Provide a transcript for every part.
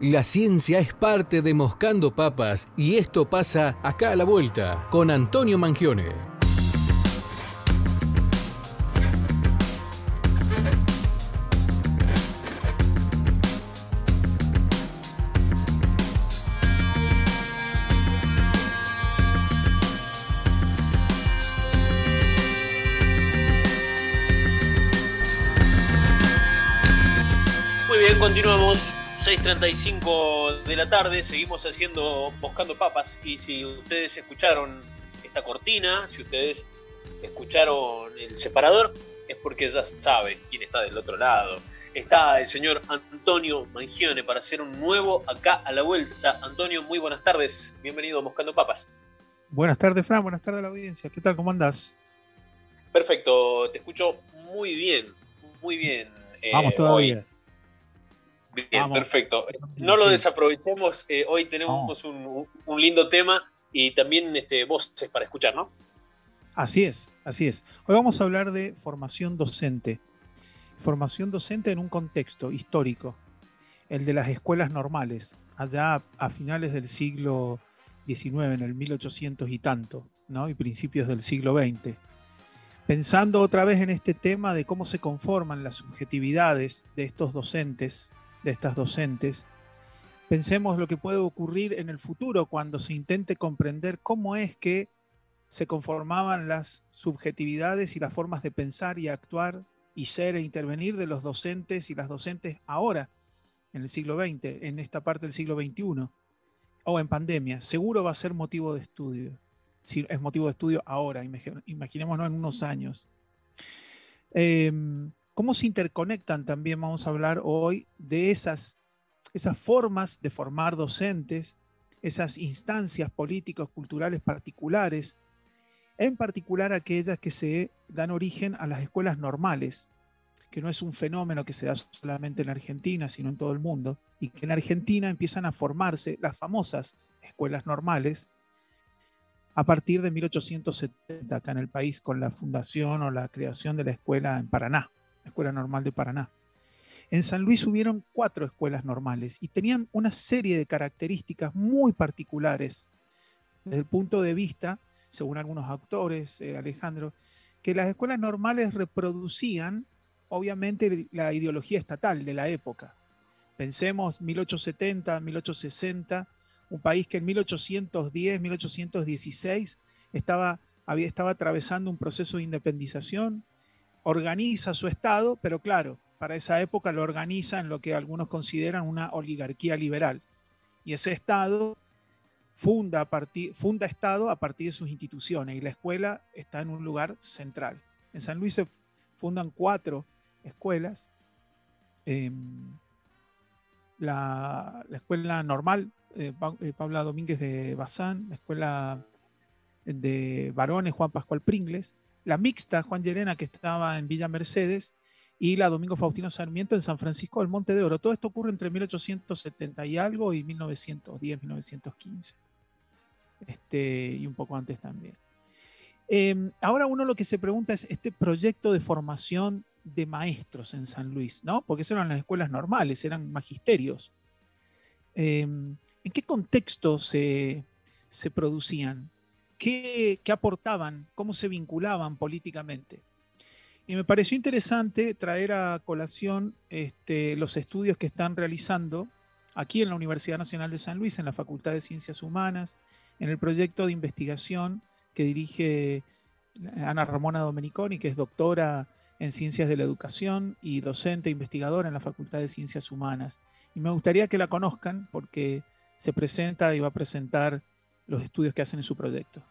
La ciencia es parte de Moscando Papas y esto pasa acá a la vuelta con Antonio Mangione. 6.35 de la tarde, seguimos haciendo Buscando Papas y si ustedes escucharon esta cortina, si ustedes escucharon el separador, es porque ya saben quién está del otro lado. Está el señor Antonio Mangione para hacer un nuevo acá a la vuelta. Antonio, muy buenas tardes, bienvenido a Buscando Papas. Buenas tardes, Fran, buenas tardes a la audiencia. ¿Qué tal? ¿Cómo andás? Perfecto, te escucho muy bien, muy bien. Vamos eh, todavía. Bien, perfecto. No lo desaprovechemos. Eh, hoy tenemos un, lindo tema y también este, voces para escuchar, ¿no? Así es, así es. Hoy vamos a hablar de formación docente. Formación docente en un contexto histórico, el de las escuelas normales, allá a finales del siglo XIX, en el 1800 y tanto, ¿no? y principios del siglo XX. Pensando otra vez en este tema de cómo se conforman las subjetividades de estos docentes de estas docentes, pensemos lo que puede ocurrir en el futuro cuando se intente comprender cómo es que se conformaban las subjetividades y las formas de pensar y actuar y ser e intervenir de los docentes y las docentes ahora, en el siglo XX, en esta parte del siglo XXI, o en pandemia. Seguro va a ser motivo de estudio. Si es motivo de estudio ahora, imaginémonos en unos años. Em, cómo se interconectan también, vamos a hablar hoy de esas, esas formas de formar docentes, esas instancias políticos, culturales particulares, en particular aquellas que se dan origen a las escuelas normales, que no es un fenómeno que se da solamente en Argentina, sino en todo el mundo, y que en Argentina empiezan a formarse las famosas escuelas normales a partir de 1870 acá en el país con la fundación o la creación de la escuela en Paraná. Escuela Normal de Paraná. En San Luis hubieron cuatro escuelas normales y tenían una serie de características muy particulares desde el punto de vista, según algunos autores, eh, Alejandro, que las escuelas normales reproducían, obviamente, la ideología estatal de la época. Pensemos 1870, 1860, un país que en 1810, 1816 estaba, había, estaba atravesando un proceso de independización, organiza su Estado, pero claro, para esa época lo organiza en lo que algunos consideran una oligarquía liberal. Y ese Estado funda, a funda Estado a partir de sus instituciones y la escuela está en un lugar central. En San Luis se fundan cuatro escuelas. Em, la, escuela normal, eh, eh, Pablo Domínguez de Bazán, la escuela de varones Juan Pascual Pringles, la mixta Juan Llerena que estaba en Villa Mercedes y la Domingo Faustino Sarmiento en San Francisco del Monte de Oro. Todo esto ocurre entre 1870 y algo y 1910, 1915. Este, y un poco antes también. Em, ahora uno lo que se pregunta es este proyecto de formación de maestros en San Luis, ¿no? Porque esas eran las escuelas normales, eran magisterios. Em, ¿En qué contexto se, se producían? Qué, aportaban, cómo se vinculaban políticamente. Y me pareció interesante traer a colación este, los estudios que están realizando aquí en la Universidad Nacional de San Luis, en la Facultad de Ciencias Humanas, en el proyecto de investigación que dirige Ana Ramona Domeniconi, que es doctora en Ciencias de la Educación y docente investigadora en la Facultad de Ciencias Humanas. Y me gustaría que la conozcan porque se presenta y va a presentar los estudios que hacen en su proyecto.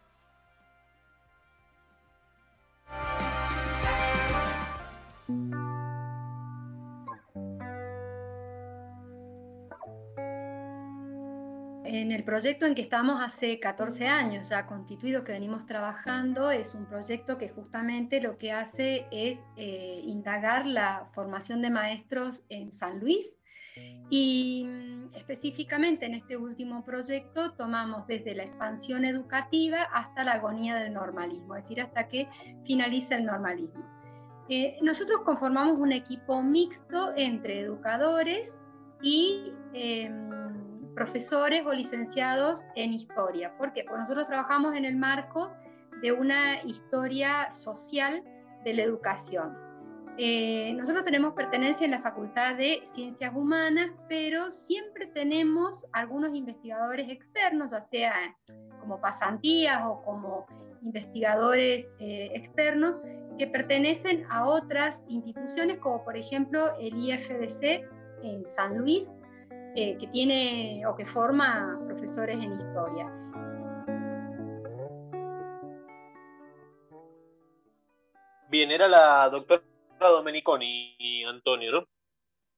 En el proyecto en que estamos hace 14 años ya constituidos que venimos trabajando, es un proyecto que justamente lo que hace es eh, indagar la formación de maestros en San Luis y mm, específicamente en este último proyecto tomamos desde la expansión educativa hasta la agonía del normalismo, es decir, hasta que finaliza el normalismo. Eh, nosotros conformamos un equipo mixto entre educadores y em, profesores o licenciados en historia. ¿Por qué? Porque nosotros trabajamos en el marco de una historia social de la educación. Eh, nosotros tenemos pertenencia en la Facultad de Ciencias Humanas, pero siempre tenemos algunos investigadores externos, ya sea como pasantías o como investigadores eh, externos, que pertenecen a otras instituciones, como por ejemplo el IFDC en San Luis, eh, que tiene o que forma profesores en historia. Bien, era la doctora Domeniconi, Antonio, ¿no?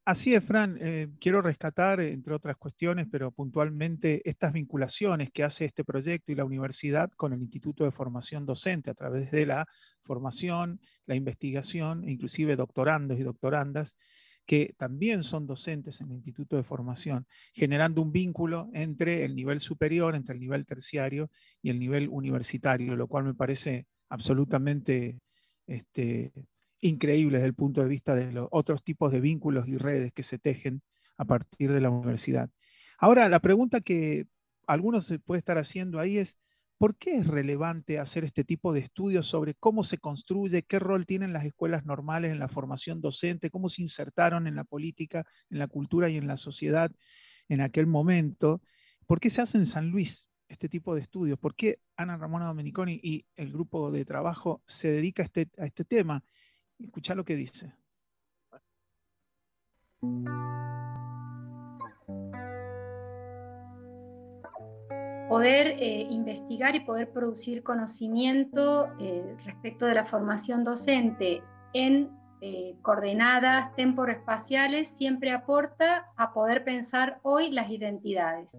Así es, Fran. Eh, quiero rescatar, entre otras cuestiones, pero puntualmente estas vinculaciones que hace este proyecto y la universidad con el Instituto de Formación Docente a través de la formación, la investigación, inclusive doctorandos y doctorandas que también son docentes en el Instituto de Formación, generando un vínculo entre el nivel superior, entre el nivel terciario y el nivel universitario, lo cual me parece absolutamente este, increíble desde el punto de vista de los otros tipos de vínculos y redes que se tejen a partir de la universidad. Ahora, la pregunta que algunos se puede estar haciendo ahí es, ¿por qué es relevante hacer este tipo de estudios sobre cómo se construye, qué rol tienen las escuelas normales en la formación docente, cómo se insertaron en la política, en la cultura y en la sociedad en aquel momento? ¿Por qué se hace en San Luis este tipo de estudios? ¿Por qué Ana Ramona Domeniconi y el grupo de trabajo se dedica a este, a este tema? Escucha lo que dice. Poder eh, investigar y poder producir conocimiento eh, respecto de la formación docente en eh, coordenadas temporoespaciales siempre aporta a poder pensar hoy las identidades.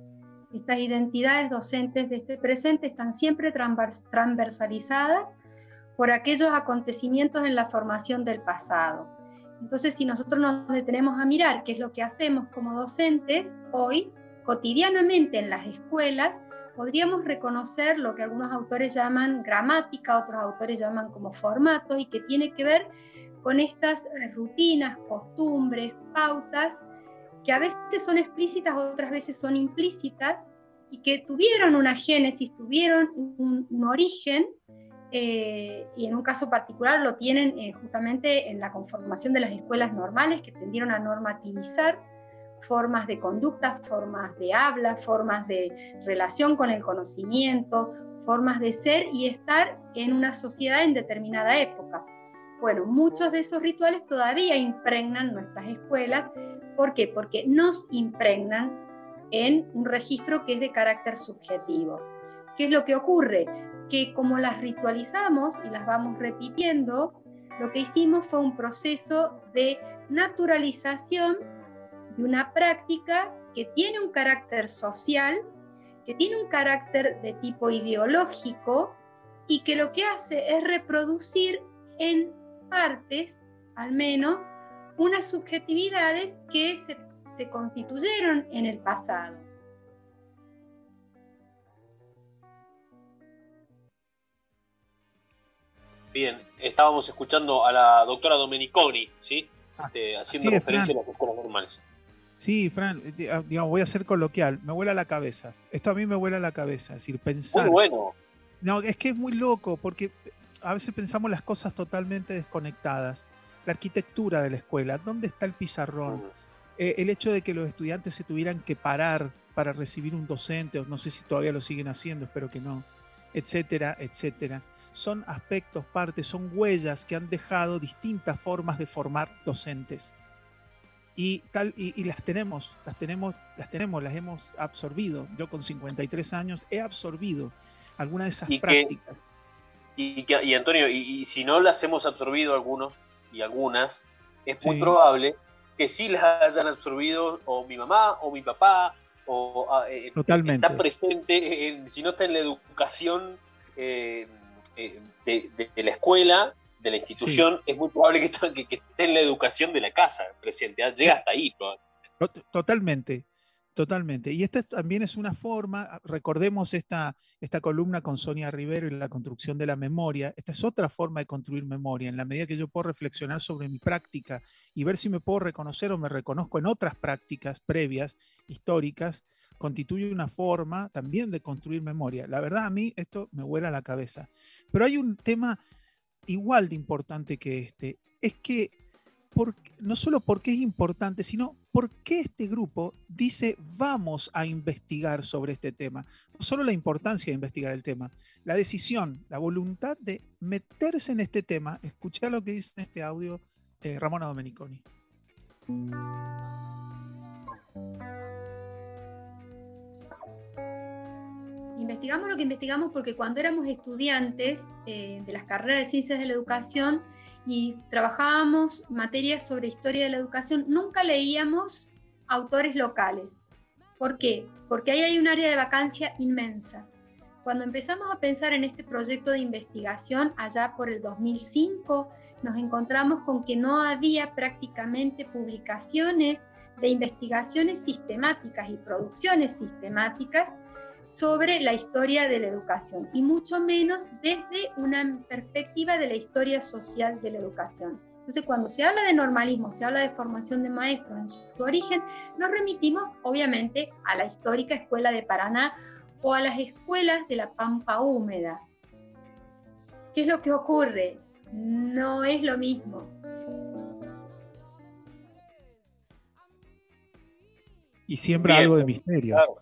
Estas identidades docentes de este presente están siempre transversalizadas por aquellos acontecimientos en la formación del pasado. Entonces, si nosotros nos detenemos a mirar qué es lo que hacemos como docentes hoy, cotidianamente en las escuelas, podríamos reconocer lo que algunos autores llaman gramática, otros autores llaman como formato, y que tiene que ver con estas eh, rutinas, costumbres, pautas, que a veces son explícitas, otras veces son implícitas, y que tuvieron una génesis, tuvieron un, un origen eh, y en un caso particular lo tienen eh, justamente en la conformación de las escuelas normales que tendieron a normativizar formas de conducta, formas de habla, formas de relación con el conocimiento, formas de ser y estar en una sociedad en determinada época. Bueno, muchos de esos rituales todavía impregnan nuestras escuelas. ¿Por qué? Porque nos impregnan en un registro que es de carácter subjetivo. ¿Qué es lo que ocurre? Que como las ritualizamos y las vamos repitiendo, lo que hicimos fue un proceso de naturalización de una práctica que tiene un carácter social, que tiene un carácter de tipo ideológico y que lo que hace es reproducir en partes, al menos, unas subjetividades que se, se constituyeron en el pasado. Bien, estábamos escuchando a la doctora Domeniconi, ¿sí? Ah, este, haciendo referencia a las escuelas normales. Sí, Fran, eh, ah, digamos, voy a ser coloquial, me vuela la cabeza. Esto a mí me vuela la cabeza, es decir, pensar. Muy bueno. No, es que es muy loco, porque a veces pensamos las cosas totalmente desconectadas. La arquitectura de la escuela, ¿dónde está el pizarrón? Mm. Eh, el hecho de que los estudiantes se tuvieran que parar para recibir un docente, o no sé si todavía lo siguen haciendo, espero que no, etcétera, etcétera son aspectos, partes, son huellas que han dejado distintas formas de formar docentes. Y, tal, y, las tenemos, las tenemos, las tenemos, las hemos absorbido. Yo con 53 años he absorbido algunas de esas prácticas. y, y, Antonio, y, si no las hemos absorbido algunos y algunas, es muy probable que sí las hayan absorbido o mi mamá o mi papá o ah, eh, Totalmente. está presente, si no está en la educación eh, eh, de, la escuela, de la institución, es muy probable que, que, esté en la educación de la casa presente. ¿ah? Llega hasta ahí. Totalmente. Totalmente. Y esta también es una forma, recordemos esta, esta columna con Sonia Rivero y la construcción de la memoria, esta es otra forma de construir memoria, en la medida que yo puedo reflexionar sobre mi práctica y ver si me puedo reconocer o me reconozco en otras prácticas previas, históricas, constituye una forma también de construir memoria. La verdad, a mí esto me vuela la cabeza. Pero hay un tema igual de importante que este, es que no solo porque es importante, sino porque este grupo dice vamos a investigar sobre este tema. No solo la importancia de investigar el tema, la decisión, la voluntad de meterse en este tema. Escuchar lo que dice en este audio eh, Ramona Domeniconi. Investigamos lo que investigamos porque cuando éramos estudiantes eh, de las carreras de ciencias de la educación, y trabajábamos materias sobre historia de la educación, nunca leíamos autores locales. ¿Por qué? Porque ahí hay un área de vacancia inmensa. Cuando empezamos a pensar en este proyecto de investigación allá por el 2005, nos encontramos con que no había prácticamente publicaciones de investigaciones sistemáticas y producciones sistemáticas sobre la historia de la educación y mucho menos desde una perspectiva de la historia social de la educación. Entonces, cuando se habla de normalismo, se habla de formación de maestros en su, origen, nos remitimos obviamente a la histórica escuela de Paraná o a las escuelas de la Pampa Húmeda. ¿Qué es lo que ocurre? No es lo mismo. Y siembra algo de misterio. Claro,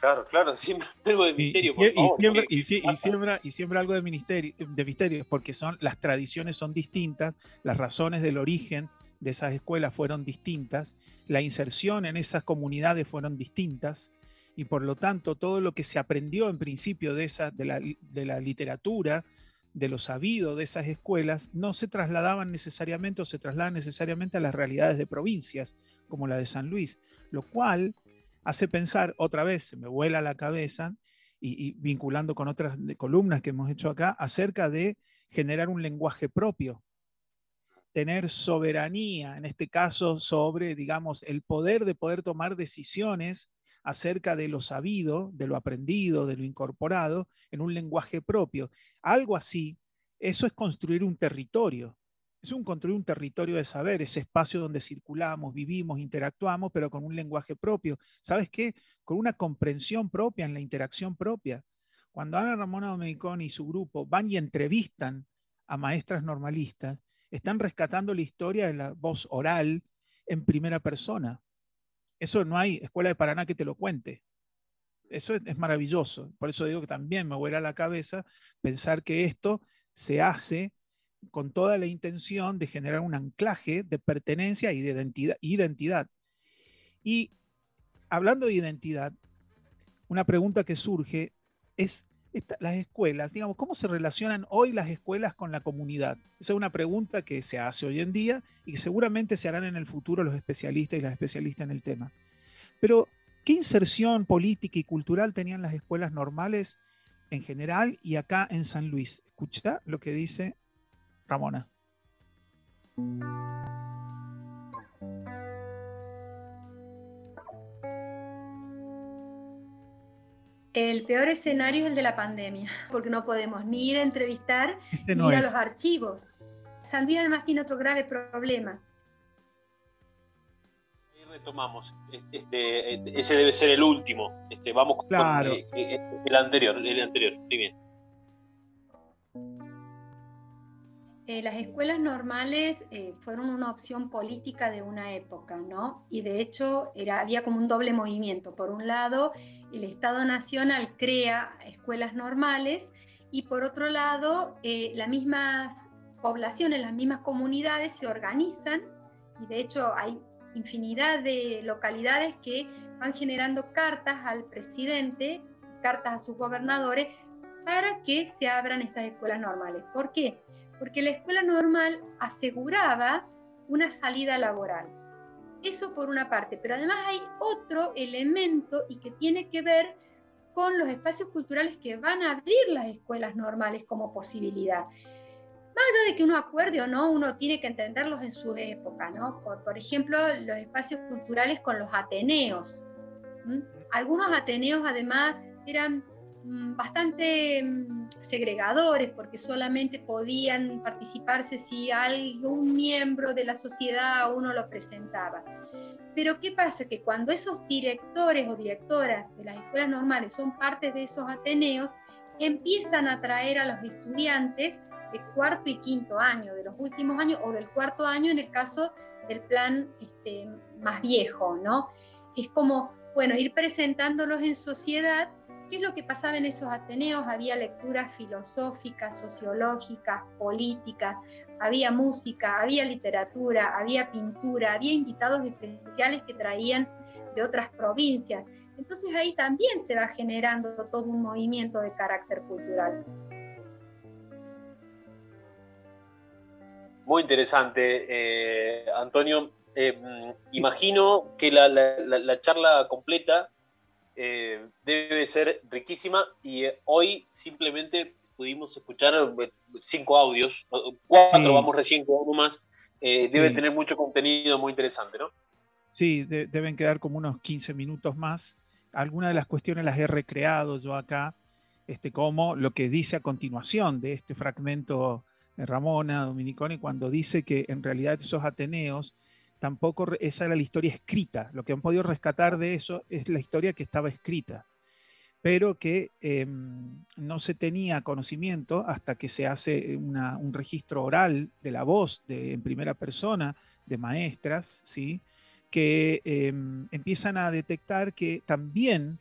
claro, siempre algo de misterio. y, siempre, y, siembra, y siembra algo de, misterio, de misterio, porque son, las tradiciones son distintas, las razones del origen de esas escuelas fueron distintas, la inserción en esas comunidades fueron distintas, y por lo tanto todo lo que se aprendió en principio de, esa, de, la, de la literatura, de lo sabido de esas escuelas, no se trasladaban necesariamente o se trasladan necesariamente a las realidades de provincias como la de San Luis, lo cual hace pensar, otra vez, se me vuela la cabeza, y, vinculando con otras columnas que hemos hecho acá, acerca de generar un lenguaje propio, tener soberanía, en este caso, sobre, digamos, el poder de poder tomar decisiones acerca de lo sabido, de lo aprendido, de lo incorporado, en un lenguaje propio. Algo así, eso es construir un territorio es un construir un territorio de saber, ese espacio donde circulamos, vivimos, interactuamos, pero con un lenguaje propio. ¿Sabes qué? Con una comprensión propia en la interacción propia. Cuando Ana Ramona Domeniconi y su grupo van y entrevistan a maestras normalistas, están rescatando la historia de la voz oral en primera persona. Eso no hay escuela de Paraná que te lo cuente. Eso es, maravilloso. Por eso digo que también me vuela la cabeza pensar que esto se hace con toda la intención de generar un anclaje de pertenencia y de identidad. Y hablando de identidad, una pregunta que surge es las escuelas, digamos, ¿cómo se relacionan hoy las escuelas con la comunidad? Esa es una pregunta que se hace hoy en día y seguramente se harán en el futuro los especialistas y las especialistas en el tema. Pero, ¿qué inserción política y cultural tenían las escuelas normales en general y acá en San Luis? Escucha lo que dice Ramona. El peor escenario es el de la pandemia, porque no podemos ni ir a entrevistar ni ir a los archivos. San Luis además tiene otro grave problema. Ahí retomamos. Este, ese debe ser el último. Este, vamos con eh, eh, el anterior, el anterior. Muy bien. Eh, las escuelas normales eh, fueron una opción política de una época, ¿no? Y de hecho era, había como un doble movimiento. Por un lado, el Estado Nacional crea escuelas normales y por otro lado, eh, las mismas poblaciones, las mismas comunidades se organizan y de hecho hay infinidad de localidades que van generando cartas al presidente, cartas a sus gobernadores para que se abran estas escuelas normales. ¿Por qué? Porque la escuela normal aseguraba una salida laboral. Eso por una parte, pero además hay otro elemento y que tiene que ver con los espacios culturales que van a abrir las escuelas normales como posibilidad. Más allá de que uno acuerde o no, uno tiene que entenderlos en su época, ¿no? Por, ejemplo, los espacios culturales con los ateneos. Algunos ateneos además eran bastante mm, segregadores porque solamente podían participarse si algún miembro de la sociedad uno lo presentaba. Pero ¿qué pasa? Que cuando esos directores o directoras de las escuelas normales son parte de esos Ateneos, empiezan a atraer a los estudiantes de cuarto y quinto año, de los últimos años, o del cuarto año en el caso del plan este, más viejo, ¿no? Es como, bueno, ir presentándolos en sociedad ¿Qué es lo que pasaba en esos Ateneos? Había lecturas filosóficas, sociológicas, políticas, había música, había literatura, había pintura, había invitados especiales que traían de otras provincias. Entonces ahí también se va generando todo un movimiento de carácter cultural. Muy interesante, eh, Antonio. Eh, mm, imagino que la charla completa eh, debe ser riquísima y eh, hoy simplemente pudimos escuchar eh, cinco audios, cuatro, vamos recién con uno más, debe tener mucho contenido muy interesante, ¿no? Sí, deben quedar como unos 15 minutos más. Algunas de las cuestiones las he recreado yo acá, este, como lo que dice a continuación de este fragmento de Ramona Dominiconi, cuando dice que en realidad esos Ateneos tampoco esa era la historia escrita. Lo que han podido rescatar de eso es la historia que estaba escrita, pero que em, no se tenía conocimiento hasta que se hace un registro oral de la voz en primera persona de maestras, ¿sí? que em, empiezan a detectar que también,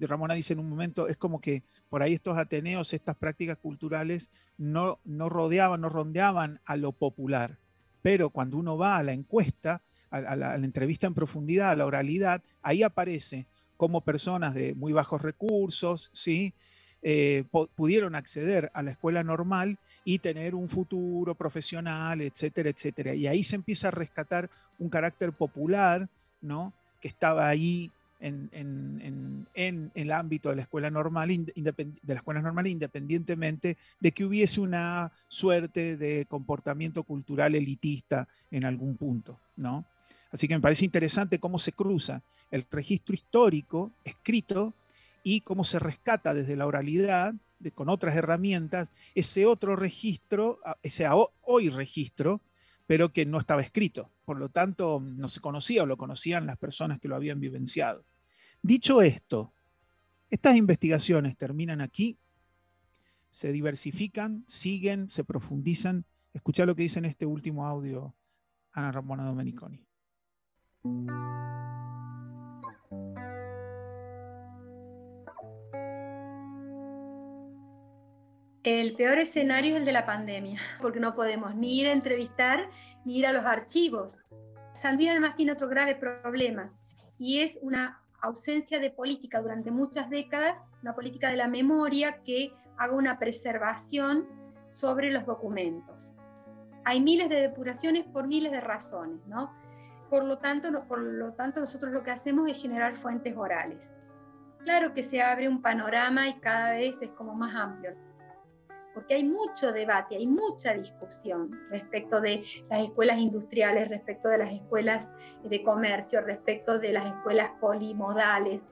Ramona dice en un momento, es como que por ahí estos ateneos, estas prácticas culturales no, no rodeaban, no rondeaban a lo popular, pero cuando uno va a la encuesta, a, la, entrevista en profundidad, a la oralidad, ahí aparece cómo personas de muy bajos recursos, ¿sí? Eh, pudieron acceder a la escuela normal y tener un futuro profesional, etcétera, etcétera. Y ahí se empieza a rescatar un carácter popular, ¿no? Que estaba ahí en, el ámbito de la escuela normal, de la escuela normal, independientemente de que hubiese una suerte de comportamiento cultural elitista en algún punto, ¿no? Así que me parece interesante cómo se cruza el registro histórico escrito y cómo se rescata desde la oralidad, con otras herramientas, ese otro registro, ese hoy registro, pero que no estaba escrito. Por lo tanto, no se conocía o lo conocían las personas que lo habían vivenciado. Dicho esto, estas investigaciones terminan aquí, se diversifican, siguen, se profundizan. Escucha lo que dice en este último audio Ana Ramona Domeniconi. El peor escenario es el de la pandemia, porque no podemos ni ir a entrevistar ni ir a los archivos. Sandía además tiene otro grave problema y es una ausencia de política durante muchas décadas, una política de la memoria que haga una preservación sobre los documentos. Hay miles de depuraciones por miles de razones, ¿no? Por lo tanto, por lo tanto nosotros lo que hacemos es generar fuentes orales. Claro que se abre un panorama y cada vez es como más amplio porque hay mucho debate, hay mucha discusión respecto de las escuelas industriales, respecto de las escuelas de comercio, respecto de las escuelas polimodales.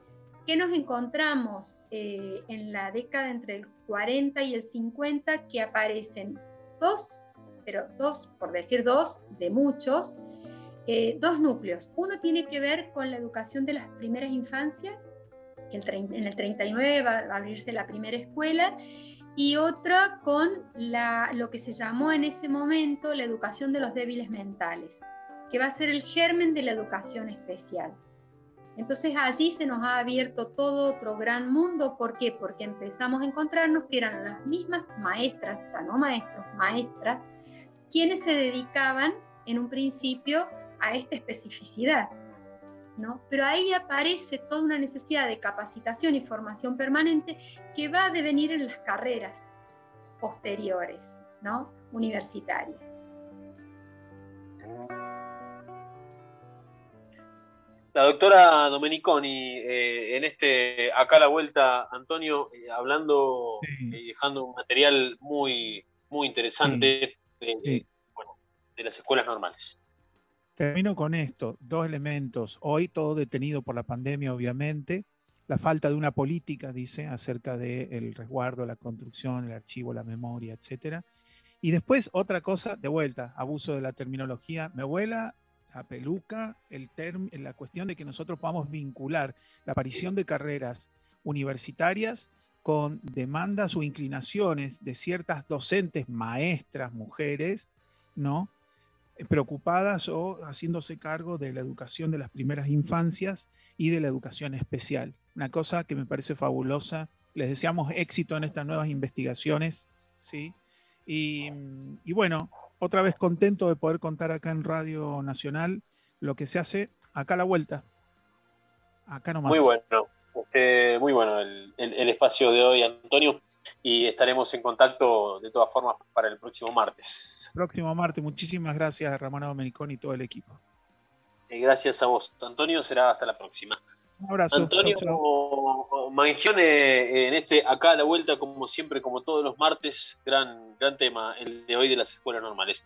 ¿Qué nos encontramos eh, en la década entre el 40 y el 50 que aparecen dos, pero dos, por decir dos, de muchos, eh, dos núcleos. Uno tiene que ver con la educación de las primeras infancias, que en el 39 va a abrirse la primera escuela, y otra con lo que se llamó en ese momento la educación de los débiles mentales, que va a ser el germen de la educación especial. Entonces allí se nos ha abierto todo otro gran mundo. ¿Por qué? Porque empezamos a encontrarnos que eran las mismas maestras, ya no maestros, maestras, quienes se dedicaban en un principio a esta especificidad. Pero ahí aparece toda una necesidad de capacitación y formación permanente que va a devenir en las carreras posteriores, ¿no? Universitarias. La doctora Domeniconi, eh, en este acá a la vuelta, Antonio, eh, hablando y dejando un material muy, muy interesante eh, de las escuelas normales. Termino con esto, dos elementos. Hoy todo detenido por la pandemia, obviamente. La falta de una política, dice, acerca del resguardo, la construcción, el archivo, la memoria, etc. Y después otra cosa, de vuelta, abuso de la terminología. Mi abuela la peluca, el la cuestión de que nosotros podamos vincular la aparición de carreras universitarias con demandas o inclinaciones de ciertas docentes, maestras, mujeres, ¿no? Preocupadas o haciéndose cargo de la educación de las primeras infancias y de la educación especial. Una cosa que me parece fabulosa. Les deseamos éxito en estas nuevas investigaciones, ¿sí? Y, y bueno, otra vez contento de poder contar acá en Radio Nacional lo que se hace acá a la vuelta. Acá nomás. Muy bueno. Este, muy bueno el, espacio de hoy, Antonio, y estaremos en contacto de todas formas para el próximo martes. Próximo martes, muchísimas gracias, Ramón Domenicón y todo el equipo. Eh, gracias a vos, Antonio, será hasta la próxima. Un abrazo. Antonio Mangione, en este acá a la vuelta, como siempre, como todos los martes, gran, gran tema, el de hoy de las escuelas normales.